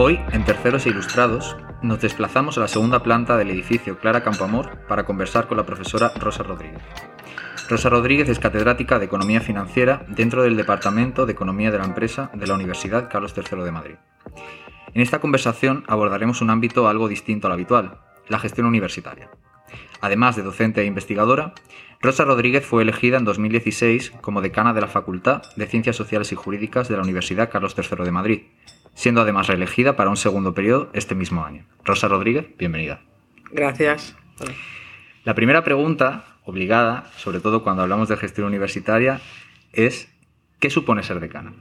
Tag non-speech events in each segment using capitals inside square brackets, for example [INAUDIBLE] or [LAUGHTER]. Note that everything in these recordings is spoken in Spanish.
Hoy, en Terceros e Ilustrados, nos desplazamos a la segunda planta del edificio Clara Campoamor para conversar con la profesora Rosa Rodríguez. Rosa Rodríguez es catedrática de Economía Financiera dentro del Departamento de Economía de la Empresa de la Universidad Carlos III de Madrid. En esta conversación abordaremos un ámbito algo distinto al habitual, la gestión universitaria. Además de docente e investigadora, Rosa Rodríguez fue elegida en 2016 como decana de la Facultad de Ciencias Sociales y Jurídicas de la Universidad Carlos III de Madrid, siendo además reelegida para un segundo periodo este mismo año. Rosa Rodríguez, bienvenida. Gracias. La primera pregunta, obligada, sobre todo cuando hablamos de gestión universitaria, es ¿qué supone ser decana?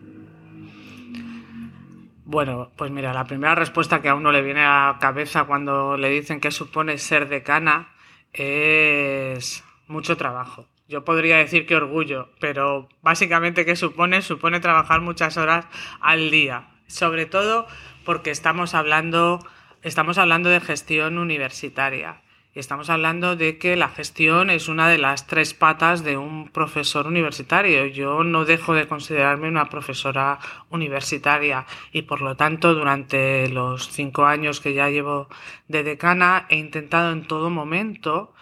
Bueno, pues mira, la primera respuesta que a uno le viene a la cabeza cuando le dicen qué supone ser decana es mucho trabajo. Yo podría decir que orgullo, pero básicamente qué supone supone trabajar muchas horas al día sobre todo porque estamos hablando, estamos hablando de gestión universitaria. Y estamos hablando de que la gestión es una de las tres patas de un profesor universitario. Yo no dejo de considerarme una profesora universitaria y por lo tanto durante los cinco años que ya llevo de decana he intentado en todo momento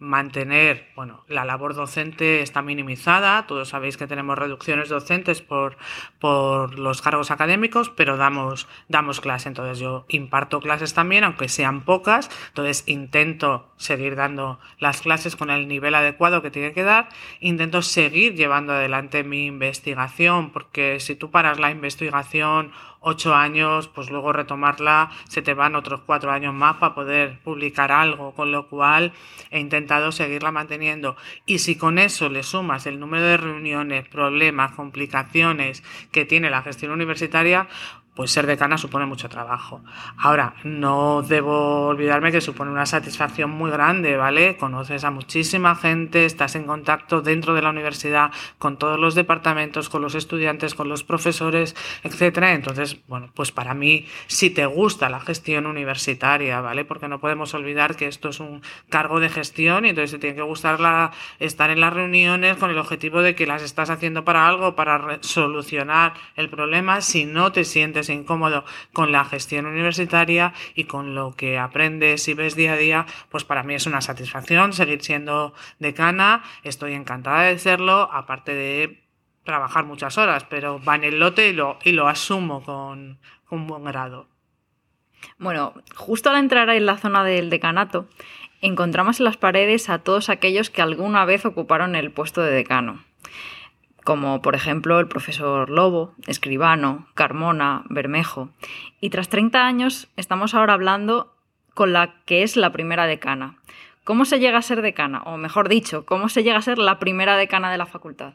mantener, bueno, la labor docente está minimizada, todos sabéis que tenemos reducciones docentes por, por los cargos académicos, pero damos, damos clase, entonces yo imparto clases también, aunque sean pocas, entonces intento seguir dando las clases con el nivel adecuado que tiene que dar, intento seguir llevando adelante mi investigación, porque si tú paras la investigación ocho años, pues luego retomarla, se te van otros cuatro años más para poder publicar algo, con lo cual he intentado seguirla manteniendo. Y si con eso le sumas el número de reuniones, problemas, complicaciones que tiene la gestión universitaria, pues ser decana supone mucho trabajo. Ahora, no debo olvidarme que supone una satisfacción muy grande, ¿vale? Conoces a muchísima gente, estás en contacto dentro de la universidad con todos los departamentos, con los estudiantes, con los profesores, etcétera. Entonces, bueno, pues para mí, si te gusta la gestión universitaria, ¿vale? Porque no podemos olvidar que esto es un cargo de gestión y entonces te tiene que gustar la, estar en las reuniones con el objetivo de que las estás haciendo para algo, para solucionar el problema. Si no te sientes incómodo con la gestión universitaria y con lo que aprendes y ves día a día, pues para mí es una satisfacción seguir siendo decana. Estoy encantada de serlo, aparte de trabajar muchas horas, pero va en el lote y lo, asumo con, con buen grado. Bueno, justo al entrar en la zona del decanato, encontramos en las paredes a todos aquellos que alguna vez ocuparon el puesto de decano como por ejemplo el profesor Lobo, Escribano, Carmona, Bermejo. Y tras 30 años estamos ahora hablando con la que es la primera decana. ¿Cómo se llega a ser decana? O mejor dicho, ¿cómo se llega a ser la primera decana de la facultad?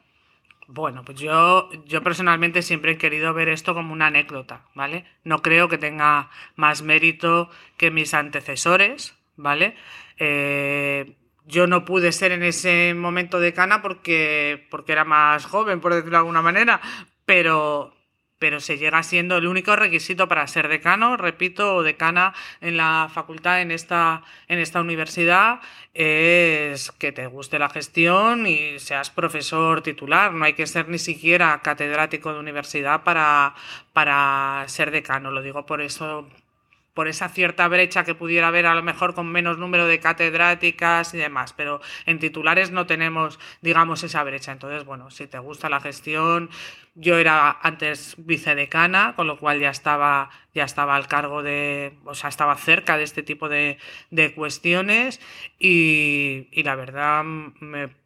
Bueno, pues yo, yo personalmente siempre he querido ver esto como una anécdota, ¿vale? No creo que tenga más mérito que mis antecesores, ¿vale? Eh, yo no pude ser en ese momento decana porque, porque era más joven, por decirlo de alguna manera, pero, pero se llega siendo el único requisito para ser decano, repito, o decana en la facultad, en esta, en esta universidad, es que te guste la gestión y seas profesor titular. No hay que ser ni siquiera catedrático de universidad para, para ser decano. Lo digo por eso, por esa cierta brecha que pudiera haber a lo mejor con menos número de catedráticas y demás, pero en titulares no tenemos, digamos, esa brecha. Entonces, bueno, si te gusta la gestión, yo era antes vicedecana, con lo cual ya estaba, ya estaba al cargo de, o sea, estaba cerca de este tipo de, de cuestiones y, y la verdad me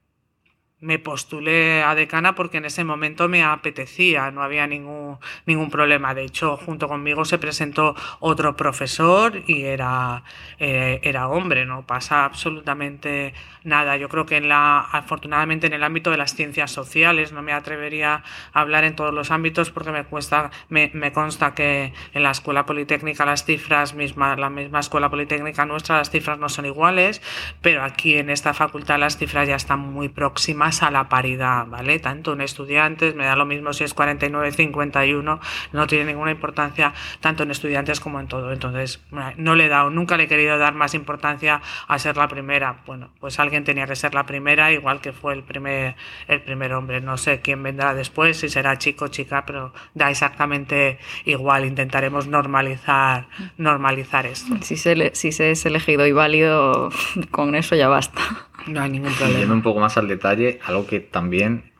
me postulé a decana porque en ese momento me apetecía, no había ningún, ningún problema. De hecho, junto conmigo se presentó otro profesor y era, eh, era hombre, no pasa absolutamente nada. Yo creo que en la, afortunadamente en el ámbito de las ciencias sociales, no me atrevería a hablar en todos los ámbitos porque me cuesta, me, me consta que en la escuela politécnica las cifras, misma, la misma escuela politécnica nuestra, las cifras no son iguales, pero aquí en esta facultad las cifras ya están muy próximas más a la paridad, ¿vale? Tanto en estudiantes, me da lo mismo si es 49-51, no tiene ninguna importancia tanto en estudiantes como en todo. Entonces, no le he dado, nunca le he querido dar más importancia a ser la primera. Bueno, pues alguien tenía que ser la primera, igual que fue el primer, el primer hombre. No sé quién vendrá después, si será chico o chica, pero da exactamente igual. Intentaremos normalizar, normalizar esto. Si se, si se es elegido y válido, con eso ya basta. No hay ningún problema. Yendo un poco más al detalle, algo que también,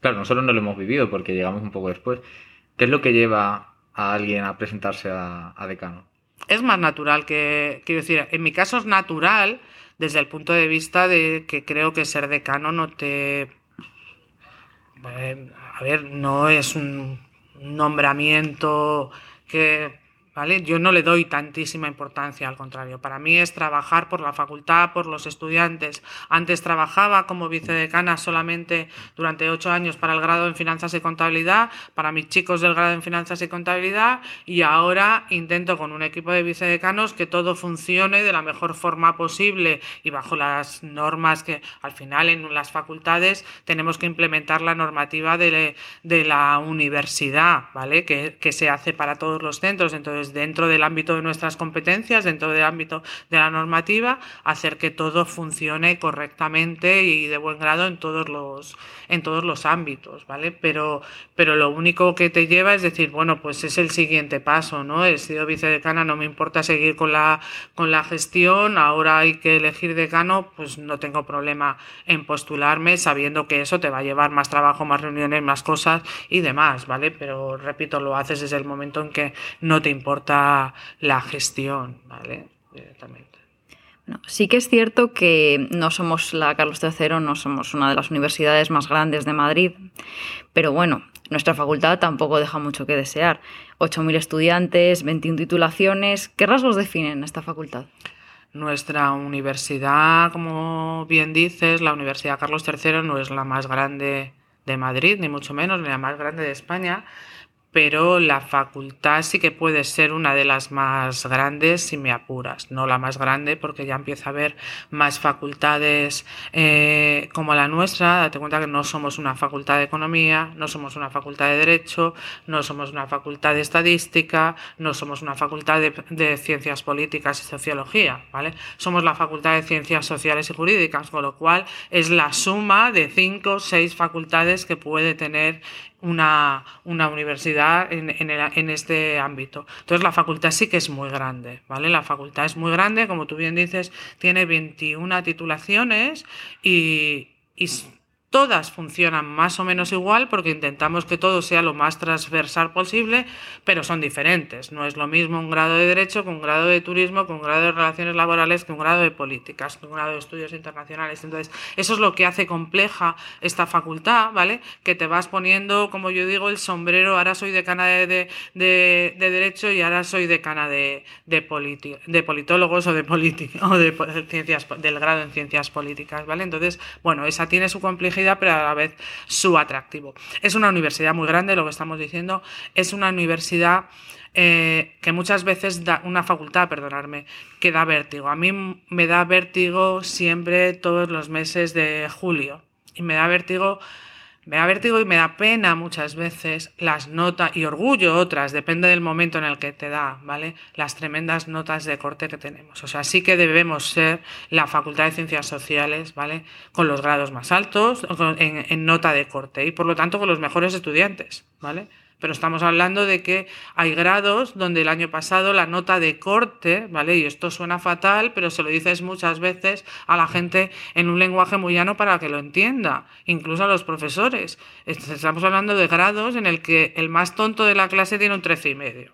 claro, nosotros no lo hemos vivido porque llegamos un poco después. ¿Qué es lo que lleva a alguien a presentarse a, decano? Es más natural que, quiero decir, en mi caso es natural desde el punto de vista de que creo que ser decano no te... Eh, a ver, no es un nombramiento que yo no le doy tantísima importancia, al contrario. Para mí es trabajar por la facultad, por los estudiantes. Antes trabajaba como vicedecana solamente durante ocho años para el grado en finanzas y contabilidad, para mis chicos del grado en finanzas y contabilidad, y ahora intento con un equipo de vicedecanos que todo funcione de la mejor forma posible y bajo las normas que al final en las facultades tenemos que implementar la normativa de, la universidad, ¿vale? Que, que se hace para todos los centros. Entonces, dentro del ámbito de nuestras competencias, dentro del ámbito de la normativa, hacer que todo funcione correctamente y de buen grado en todos los, en todos los ámbitos, ¿vale? Pero, pero lo único que te lleva es decir, bueno, pues es el siguiente paso, ¿no? He sido vicedecana, no me importa seguir con la, con la gestión, ahora hay que elegir decano, pues no tengo problema en postularme sabiendo que eso te va a llevar más trabajo, más reuniones, más cosas y demás, ¿vale? Pero repito, lo haces desde el momento en que no te importa la gestión, ¿vale? Directamente. sí que es cierto que no somos la Carlos III, no somos una de las universidades más grandes de Madrid, pero bueno, nuestra facultad tampoco deja mucho que desear. 8.000 estudiantes, 21 titulaciones. ¿Qué rasgos definen esta facultad? Nuestra universidad, como bien dices, la Universidad Carlos III no es la más grande de Madrid, ni mucho menos, ni la más grande de España, pero la facultad sí que puede ser una de las más grandes si me apuras. No la más grande porque ya empieza a haber más facultades eh, como la nuestra. Date cuenta que no somos una facultad de economía, no somos una facultad de derecho, no somos una facultad de estadística, no somos una facultad de, ciencias políticas y sociología, ¿vale? Somos la facultad de ciencias sociales y jurídicas, con lo cual es la suma de cinco o seis facultades que puede tener una, una universidad en, en, este ámbito. Entonces la facultad sí que es muy grande, ¿vale? La facultad es muy grande, como tú bien dices, tiene 21 titulaciones y, y Todas funcionan más o menos igual porque intentamos que todo sea lo más transversal posible, pero son diferentes. No es lo mismo un grado de Derecho que un grado de Turismo, que un grado de Relaciones Laborales, que un grado de Políticas, que un grado de Estudios Internacionales. Entonces, eso es lo que hace compleja esta facultad, ¿vale? Que te vas poniendo, como yo digo, el sombrero, ahora soy decana de, de, de, Derecho y ahora soy decana de, de, de politólogos o de, o de ciencias, del grado en Ciencias Políticas, ¿vale? Entonces, bueno, esa tiene su complejidad pero a la vez su atractivo. Es una universidad muy grande, lo que estamos diciendo, es una universidad eh, que muchas veces da una facultad, perdonarme, que da vértigo. A mí me da vértigo siempre todos los meses de julio y me da vértigo me da vértigo y me da pena muchas veces las notas, y orgullo otras, depende del momento en el que te da, ¿vale? Las tremendas notas de corte que tenemos. O sea, sí que debemos ser la Facultad de Ciencias Sociales, ¿vale? Con los grados más altos, en, en nota de corte, y por lo tanto con los mejores estudiantes, ¿vale? Pero estamos hablando de que hay grados donde el año pasado la nota de corte, ¿vale? Y esto suena fatal, pero se lo dices muchas veces a la gente en un lenguaje muy llano para que lo entienda, incluso a los profesores. Estamos hablando de grados en el que el más tonto de la clase tiene un 13 y medio,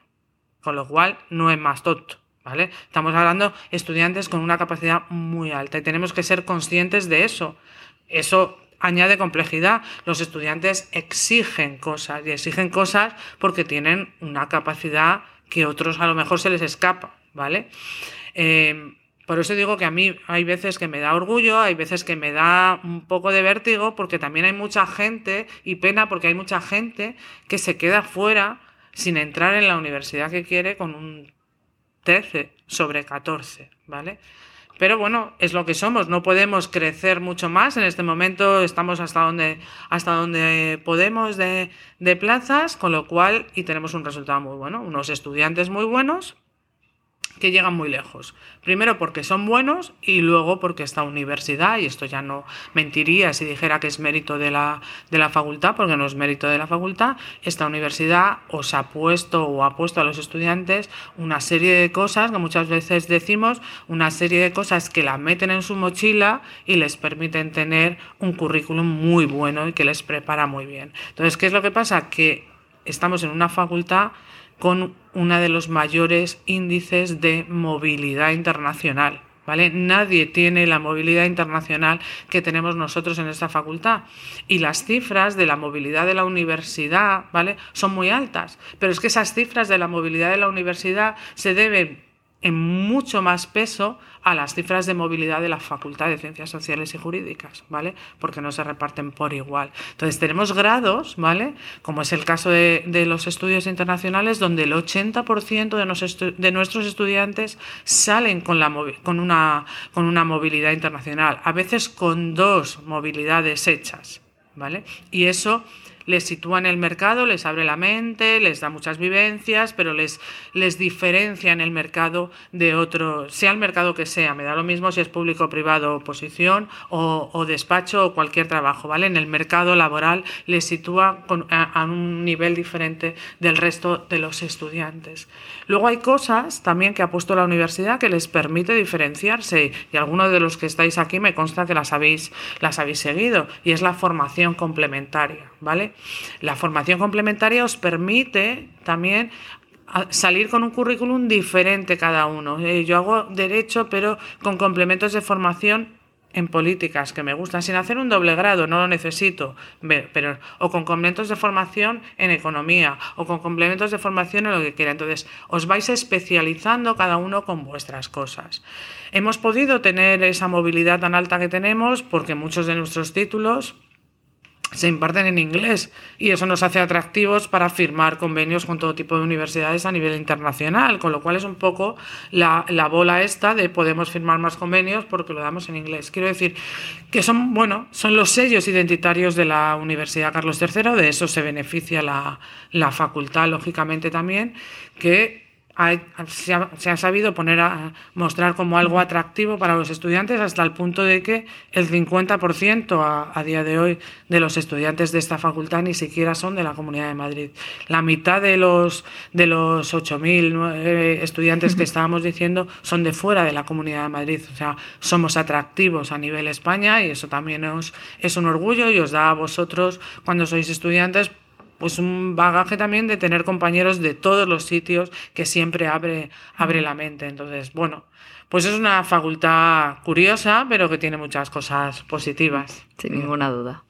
con lo cual no es más tonto. ¿Vale? Estamos hablando estudiantes con una capacidad muy alta y tenemos que ser conscientes de eso. Eso añade complejidad. Los estudiantes exigen cosas y exigen cosas porque tienen una capacidad que otros a lo mejor se les escapa, ¿vale? Em, por eso digo que a mí hay veces que me da orgullo, hay veces que me da un poco de vértigo, porque también hay mucha gente, y pena porque hay mucha gente que se queda fuera sin entrar en la universidad que quiere con un 13 sobre 14, ¿vale? Pero bueno, es lo que somos, no podemos crecer mucho más. En este momento estamos hasta donde, hasta donde podemos de, de plazas, con lo cual, y tenemos un resultado muy bueno, unos estudiantes muy buenos, que llegan muy lejos. Primero porque son buenos y luego porque esta universidad, y esto ya no mentiría si dijera que es mérito de la, de la facultad, porque no es mérito de la facultad, esta universidad os ha puesto o ha puesto a los estudiantes una serie de cosas, que muchas veces decimos, una serie de cosas que la meten en su mochila y les permiten tener un currículum muy bueno y que les prepara muy bien. Entonces, ¿qué es lo que pasa? Que estamos en una facultad con uno de los mayores índices de movilidad internacional. ¿Vale? Nadie tiene la movilidad internacional que tenemos nosotros en esta facultad. Y las cifras de la movilidad de la universidad, ¿vale? Son muy altas. Pero es que esas cifras de la movilidad de la universidad se deben en mucho más peso a las cifras de movilidad de la Facultad de Ciencias Sociales y Jurídicas, ¿vale? Porque no se reparten por igual. Entonces tenemos grados, ¿vale? Como es el caso de, los estudios internacionales, donde el 80% de, nuestros estudiantes salen con, una, con una movilidad internacional, a veces con dos movilidades hechas, ¿vale? Y eso les sitúa en el mercado, les abre la mente, les da muchas vivencias, pero les, les diferencia en el mercado de otro, sea el mercado que sea, me da lo mismo si es público, privado, oposición o, despacho o cualquier trabajo, ¿vale? En el mercado laboral les sitúa a, un nivel diferente del resto de los estudiantes. Luego hay cosas también que ha puesto la universidad que les permite diferenciarse y algunos de los que estáis aquí me consta que las habéis, las habéis seguido y es la formación complementaria, ¿vale? La formación complementaria os permite también salir con un currículum diferente cada uno. Eh, yo hago derecho, pero con complementos de formación en políticas que me gustan, sin hacer un doble grado, no lo necesito, pero, o con complementos de formación en economía, o con complementos de formación en lo que quiera. Entonces, os vais especializando cada uno con vuestras cosas. Hemos podido tener esa movilidad tan alta que tenemos porque muchos de nuestros títulos se imparten en inglés y eso nos hace atractivos para firmar convenios con todo tipo de universidades a nivel internacional, con lo cual es un poco la, la, bola esta de podemos firmar más convenios porque lo damos en inglés. Quiero decir que son, bueno, son los sellos identitarios de la Universidad Carlos III, de eso se beneficia la, la facultad, lógicamente también, que se, ha, sabido poner a mostrar como algo atractivo para los estudiantes hasta el punto de que el 50% a, a, día de hoy de los estudiantes de esta facultad ni siquiera son de la Comunidad de Madrid. La mitad de los, de los 8.000 estudiantes que [LAUGHS] estábamos diciendo son de fuera de la Comunidad de Madrid. O sea, somos atractivos a nivel España y eso también es un orgullo y os da a vosotros, cuando sois estudiantes, pues un bagaje también de tener compañeros de todos los sitios que siempre abre, abre la mente. Entonces, bueno, pues es una facultad curiosa, pero que tiene muchas cosas positivas. Sin ninguna duda.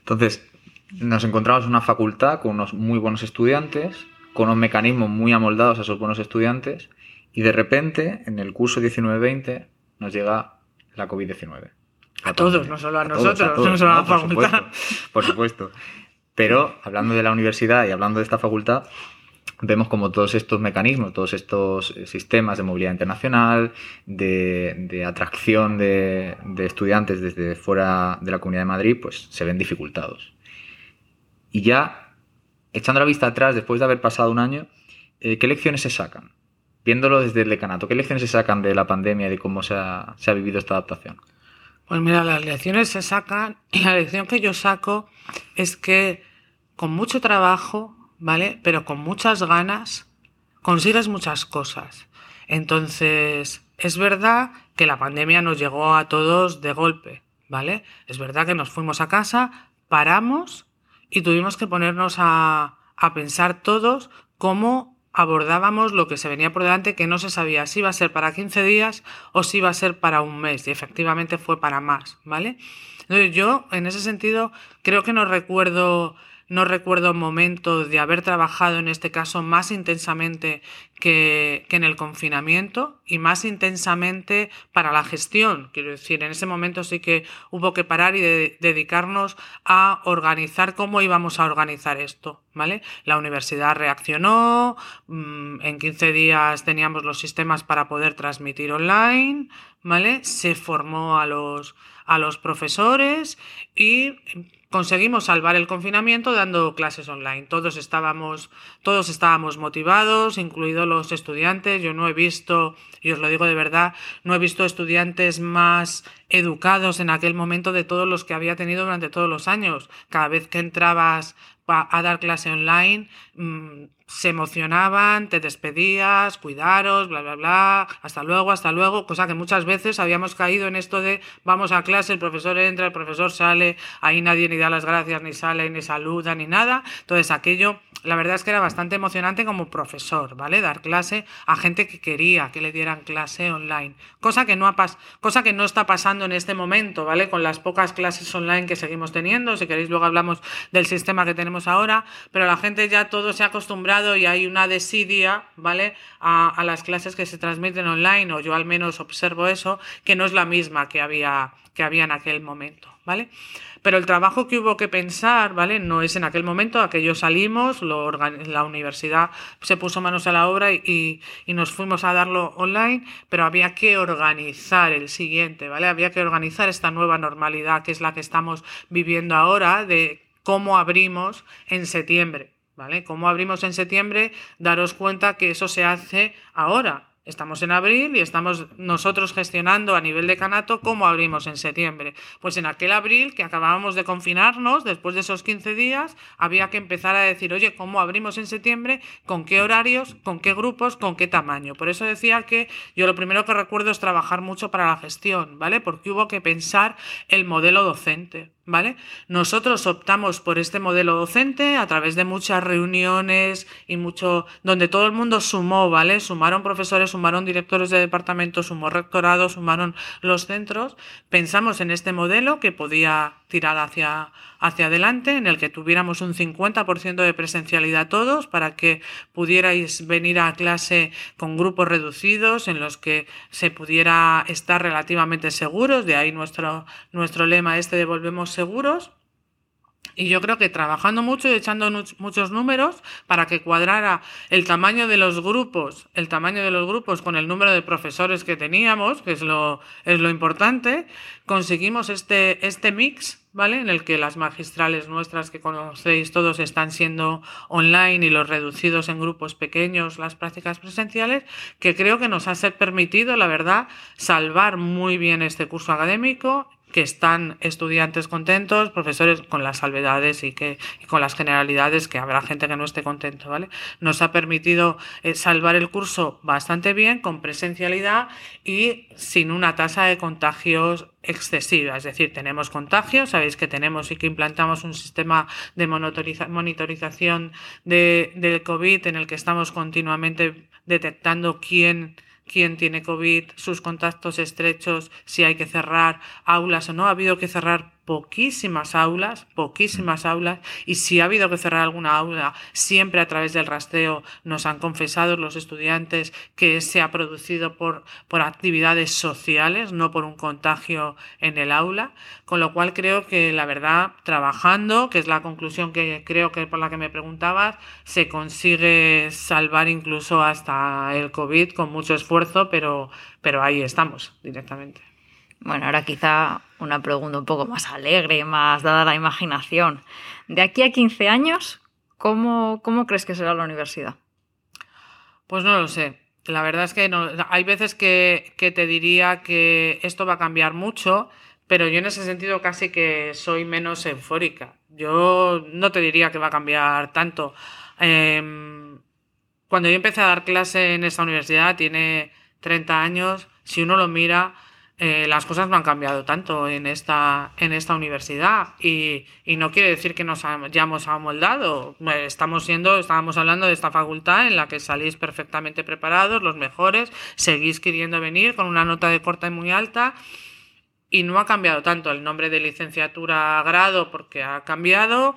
Entonces, nos encontramos en una facultad con unos muy buenos estudiantes, con unos mecanismos muy amoldados a esos buenos estudiantes, y de repente, en el curso 19-20, nos llega la COVID-19. A todos, no solo a, nosotros, no solo a la facultad. por supuesto. Pero hablando de la universidad y hablando de esta facultad, vemos como todos estos mecanismos, todos estos eh, sistemas de movilidad internacional, de, atracción de, estudiantes desde fuera de la Comunidad de Madrid, pues se ven dificultados. Y ya, echando la vista atrás, después de haber pasado un año, eh, ¿qué lecciones se sacan? Viéndolo desde el decanato, ¿qué lecciones se sacan de la pandemia y de cómo se ha, se ha vivido esta adaptación? Pues mira, las lecciones se sacan y [CLEARS THROAT] la lección que yo saco es que con mucho trabajo, ¿vale? Pero con muchas ganas, consigues muchas cosas. Entonces, es verdad que la pandemia nos llegó a todos de golpe, ¿vale? Es verdad que nos fuimos a casa, paramos y tuvimos que ponernos a, a pensar todos cómo abordábamos lo que se venía por delante, que no se sabía si iba a ser para 15 días o si iba a ser para un mes, y efectivamente fue para más, ¿vale? Yo, en ese sentido, creo que no recuerdo no recuerdo momentos de haber trabajado en este caso más intensamente que, en el confinamiento y más intensamente para la gestión. Quiero decir, en ese momento sí que hubo que parar y dedicarnos a organizar cómo íbamos a organizar esto. ¿Vale? La universidad reaccionó, mm, en 15 días teníamos los sistemas para poder transmitir online, ¿vale? Se formó a los, a los profesores y conseguimos salvar el confinamiento dando clases online. Todos estábamos, todos estábamos motivados, incluidos los estudiantes. Yo no he visto, y os lo digo de verdad, no he visto estudiantes más educados en aquel momento de todos los que había tenido durante todos los años. Cada vez que entrabas a dar clase online, mm, se emocionaban, te despedías, cuidaros, bla, bla, bla, hasta luego, hasta luego, cosa que muchas veces habíamos caído en esto de vamos a clase, el profesor entra, el profesor sale, ahí nadie ni da las gracias, ni sale, ni saluda, ni nada. Entonces aquello, la verdad es que era bastante emocionante como profesor, ¿vale? Dar clase a gente que quería que le dieran clase online, cosa que no, ha pas cosa que no está pasando en este momento, ¿vale? Con las pocas clases online que seguimos teniendo, si queréis luego hablamos del sistema que tenemos ahora, pero la gente ya todo se ha acostumbrado y hay una desidia, ¿vale? A, a, las clases que se transmiten online, o yo al menos observo eso, que no es la misma que había, que había en aquel momento, ¿vale? Pero el trabajo que hubo que pensar, ¿vale? No es en aquel momento, aquello salimos, lo la universidad se puso manos a la obra y, y, nos fuimos a darlo online, pero había que organizar el siguiente, ¿vale? Había que organizar esta nueva normalidad que es la que estamos viviendo ahora de cómo abrimos en septiembre, ¿vale? Como abrimos en septiembre, daros cuenta que eso se hace ahora. Estamos en abril y estamos nosotros gestionando a nivel de Canato cómo abrimos en septiembre. Pues en aquel abril que acabábamos de confinarnos, después de esos 15 días, había que empezar a decir, oye, ¿cómo abrimos en septiembre? ¿Con qué horarios? ¿Con qué grupos? ¿Con qué tamaño? Por eso decía que yo lo primero que recuerdo es trabajar mucho para la gestión, ¿vale? Porque hubo que pensar el modelo docente. ¿Vale? Nosotros optamos por este modelo docente a través de muchas reuniones y mucho, donde todo el mundo sumó, ¿vale? Sumaron profesores, sumaron directores de departamento, sumó rectorado, sumaron los centros. Pensamos en este modelo que podía tirar hacia, hacia adelante, en el que tuviéramos un 50% de presencialidad todos, para que pudierais venir a clase con grupos reducidos, en los que se pudiera estar relativamente seguros, de ahí nuestro, nuestro lema este de volvemos seguros. Y yo creo que trabajando mucho y echando muchos números para que cuadrara el tamaño de los grupos, el tamaño de los grupos con el número de profesores que teníamos, que es lo, es lo importante, conseguimos este, este mix, ¿vale? En el que las magistrales nuestras que conocéis todos están siendo online y los reducidos en grupos pequeños, las prácticas presenciales, que creo que nos ha permitido, la verdad, salvar muy bien este curso académico que están estudiantes contentos, profesores con las salvedades y que con las generalidades que habrá gente que no esté contento, ¿vale? Nos ha permitido eh, salvar el curso bastante bien con presencialidad y sin una tasa de contagios excesiva, es decir, tenemos contagios, sabéis que tenemos y que implantamos un sistema de monitorización de, del COVID en el que estamos continuamente detectando quién quién tiene COVID, sus contactos estrechos, si hay que cerrar aulas o no. Ha habido que cerrar poquísimas aulas, poquísimas aulas, y si ha habido que cerrar alguna aula, siempre a través del rastreo nos han confesado los estudiantes que se ha producido por, por actividades sociales, no por un contagio en el aula, con lo cual creo que la verdad, trabajando, que es la conclusión que creo que por la que me preguntabas, se consigue salvar incluso hasta el COVID con mucho esfuerzo, pero, pero ahí estamos directamente. Bueno, ahora quizá una pregunta un poco más alegre, más dada la imaginación. De aquí a 15 años, ¿cómo, cómo crees que será la universidad? Pues no lo sé. La verdad es que no, hay veces que, que te diría que esto va a cambiar mucho, pero yo en ese sentido casi que soy menos eufórica. Yo no te diría que va a cambiar tanto. Em, cuando yo empecé a dar clase en esta universidad, tiene 30 años, si uno lo mira, eh, las cosas no han cambiado tanto en esta, en esta universidad. Y, y no quiere decir que nos hayamos amoldado. Eh, estamos siendo, estábamos hablando de esta facultad en la que salís perfectamente preparados, los mejores, seguís queriendo venir con una nota de corta y muy alta. Y no ha cambiado tanto el nombre de licenciatura a grado porque ha cambiado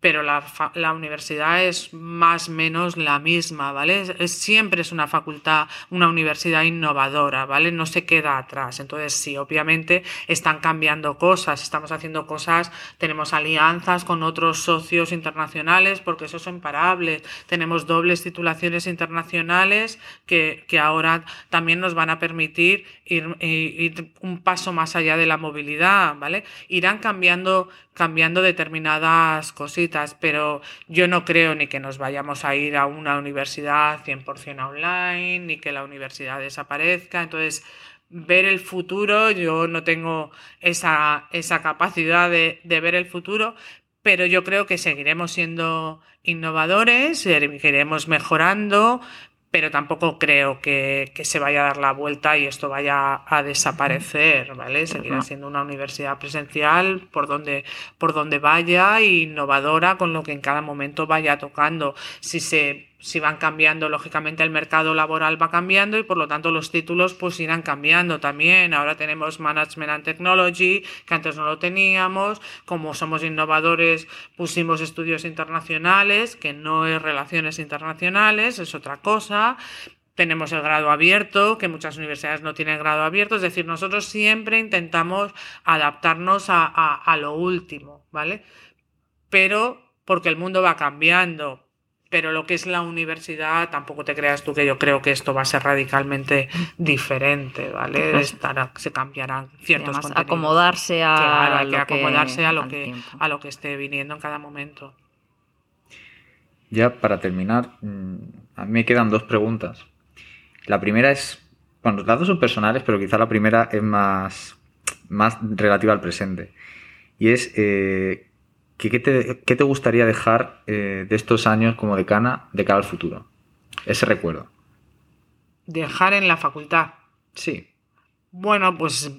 pero la, la, universidad es más o menos la misma, ¿vale? Siempre es una facultad, una universidad innovadora, ¿vale? No se queda atrás. Entonces, sí, obviamente están cambiando cosas, estamos haciendo cosas, tenemos alianzas con otros socios internacionales, porque eso es imparable. Tenemos dobles titulaciones internacionales que, que ahora también nos van a permitir ir, ir un paso más allá de la movilidad, ¿vale? Irán cambiando cambiando determinadas cositas, pero yo no creo ni que nos vayamos a ir a una universidad 100% online, ni que la universidad desaparezca. Entonces, ver el futuro, yo no tengo esa, esa capacidad de, de ver el futuro, pero yo creo que seguiremos siendo innovadores, seguiremos mejorando, pero tampoco creo que, se vaya a dar la vuelta y esto vaya a desaparecer, ¿vale? Seguirá siendo una universidad presencial por donde, por donde vaya, innovadora con lo que en cada momento vaya tocando. Si se si van cambiando, lógicamente el mercado laboral va cambiando y por lo tanto los títulos pues irán cambiando también. Ahora tenemos Management and Technology, que antes no lo teníamos. Como somos innovadores, pusimos estudios internacionales, que no es relaciones internacionales, es otra cosa. Tenemos el grado abierto, que muchas universidades no tienen grado abierto. Es decir, nosotros siempre intentamos adaptarnos a, a lo último, ¿vale? Pero porque el mundo va cambiando, pero lo que es la universidad, tampoco te creas tú que yo creo que esto va a ser radicalmente diferente, ¿vale? se cambiarán ciertos contenidos. acomodarse a lo que acomodarse a lo que a lo que esté viniendo en cada momento. Ya para terminar, mm, a mí me quedan dos preguntas. La primera es, bueno, las dos son personales, pero quizá la primera es más, más relativa al presente. Y es, eh, ¿Qué, te, gustaría dejar eh, de estos años como decana de cara al futuro? Ese recuerdo. Dejar en la facultad. Sí. Bueno, pues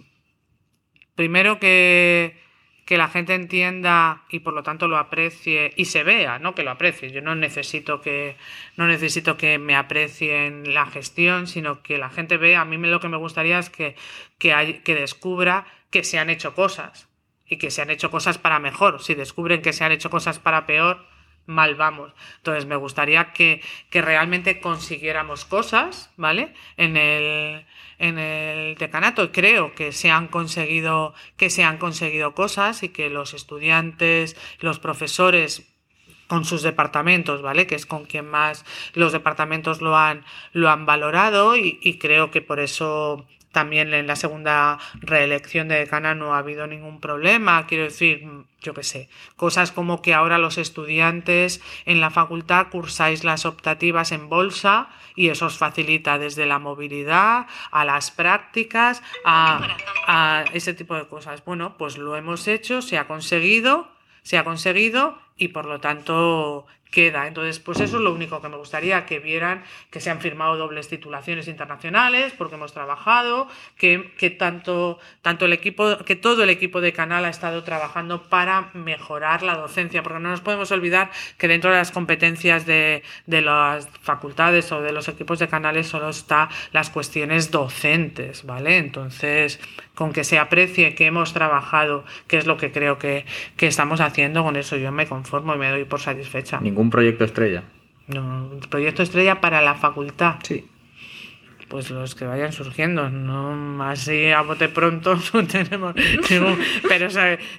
primero que, que la gente entienda y por lo tanto lo aprecie y se vea, ¿no? Que lo aprecie. Yo no necesito que no necesito que me aprecien la gestión, sino que la gente vea. A mí lo que me gustaría es que, que, hay, que descubra que se han hecho cosas y que se han hecho cosas para mejor. Si descubren que se han hecho cosas para peor, mal vamos. Entonces me gustaría que, realmente consiguiéramos cosas, ¿vale? En el, en el decanato. Creo que se han conseguido, que se han conseguido cosas y que los estudiantes, los profesores con sus departamentos, ¿vale? Que es con quien más los departamentos lo han, lo han valorado y creo que por eso también en la segunda reelección de decana no ha habido ningún problema. Quiero decir, yo qué sé, cosas como que ahora los estudiantes en la facultad cursáis las optativas en bolsa y eso os facilita desde la movilidad a las prácticas, a, a ese tipo de cosas. Bueno, pues lo hemos hecho, se ha conseguido, se ha conseguido y por lo tanto queda. Entonces, pues eso es lo único que me gustaría que vieran, que se han firmado dobles titulaciones internacionales, porque hemos trabajado, que, que, tanto, tanto el equipo, que todo el equipo de canal ha estado trabajando para mejorar la docencia, porque no nos podemos olvidar que dentro de las competencias de, de las facultades o de los equipos de canales solo está las cuestiones docentes, ¿vale? Entonces, con que se aprecie que hemos trabajado, que es lo que creo que, que estamos haciendo, con eso yo me conformo y me doy por satisfecha un proyecto estrella? No, proyecto estrella para la facultad. Sí. Pues los que vayan surgiendo, no así a bote pronto [LAUGHS] no tenemos Pero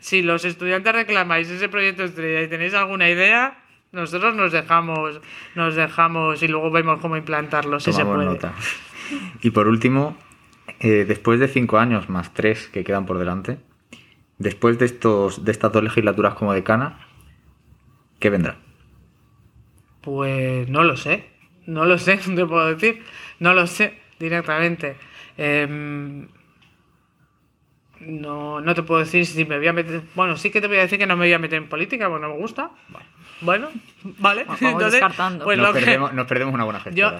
si los estudiantes reclamáis ese proyecto estrella y tenéis alguna idea, nosotros nos dejamos, nos dejamos y luego vemos cómo implantarlo si se puede. Nota. Y por último, eh, después de cinco años más tres que quedan por delante, después de estos, de estas dos legislaturas como decana, ¿qué vendrá? Pues no lo sé, no lo sé, [LAUGHS] no te puedo decir, no lo sé directamente. Em, no, no te puedo decir si me voy a meter. Bueno, sí que te voy a decir que no me voy a meter en política, porque no me gusta. Bueno, [LAUGHS] vale. Entonces, pues nos, perdemos, nos, perdemos, una buena gestión.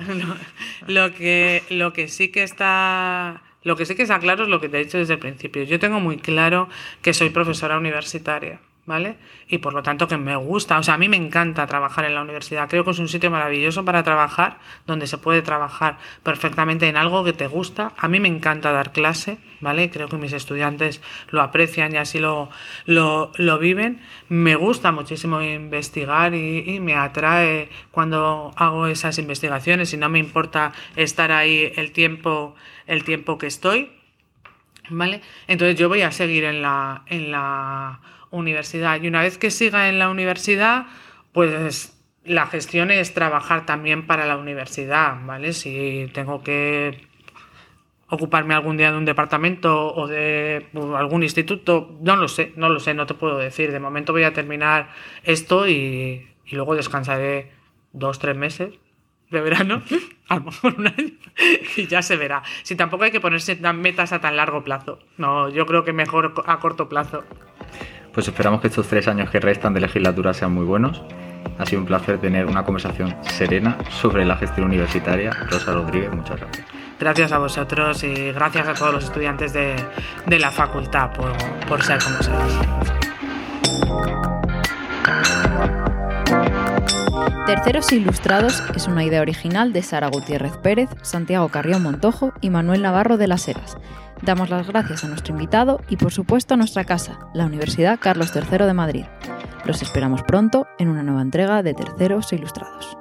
[LAUGHS] lo, que, lo que sí que está. Lo que sí que está claro es lo que te he dicho desde el principio. Yo tengo muy claro que soy profesora universitaria ¿vale? Y por lo tanto que me gusta, o sea, a mí me encanta trabajar en la universidad, creo que es un sitio maravilloso para trabajar, donde se puede trabajar perfectamente en algo que te gusta, a mí me encanta dar clase, ¿vale? Creo que mis estudiantes lo aprecian y así lo, lo, viven, me gusta muchísimo investigar y, me atrae cuando hago esas investigaciones y no me importa estar ahí el tiempo, el tiempo que estoy, ¿vale? Entonces yo voy a seguir en la, en la universidad. Y una vez que siga en la universidad, pues la gestión es trabajar también para la universidad, ¿vale? Si tengo que ocuparme algún día de un departamento o de algún instituto, no lo sé, no lo sé, no te puedo decir. De momento voy a terminar esto y, y luego descansaré dos, tres meses de verano, [LAUGHS] a lo mejor un año, [LAUGHS] y ya se verá. Si tampoco hay que ponerse metas a tan largo plazo. No, yo creo que mejor a corto plazo. Pues esperamos que estos tres años que restan de legislatura sean muy buenos. Ha sido un placer tener una conversación serena sobre la gestión universitaria. Rosa Rodríguez, muchas gracias. Gracias a vosotros y gracias a todos los estudiantes de, la facultad por, por ser como sois. Terceros Ilustrados es una idea original de Sara Gutiérrez Pérez, Santiago Carrión Montojo y Manuel Navarro de las Heras. Damos las gracias a nuestro invitado y por supuesto a nuestra casa, la Universidad Carlos III de Madrid. Los esperamos pronto en una nueva entrega de Terceros Ilustrados.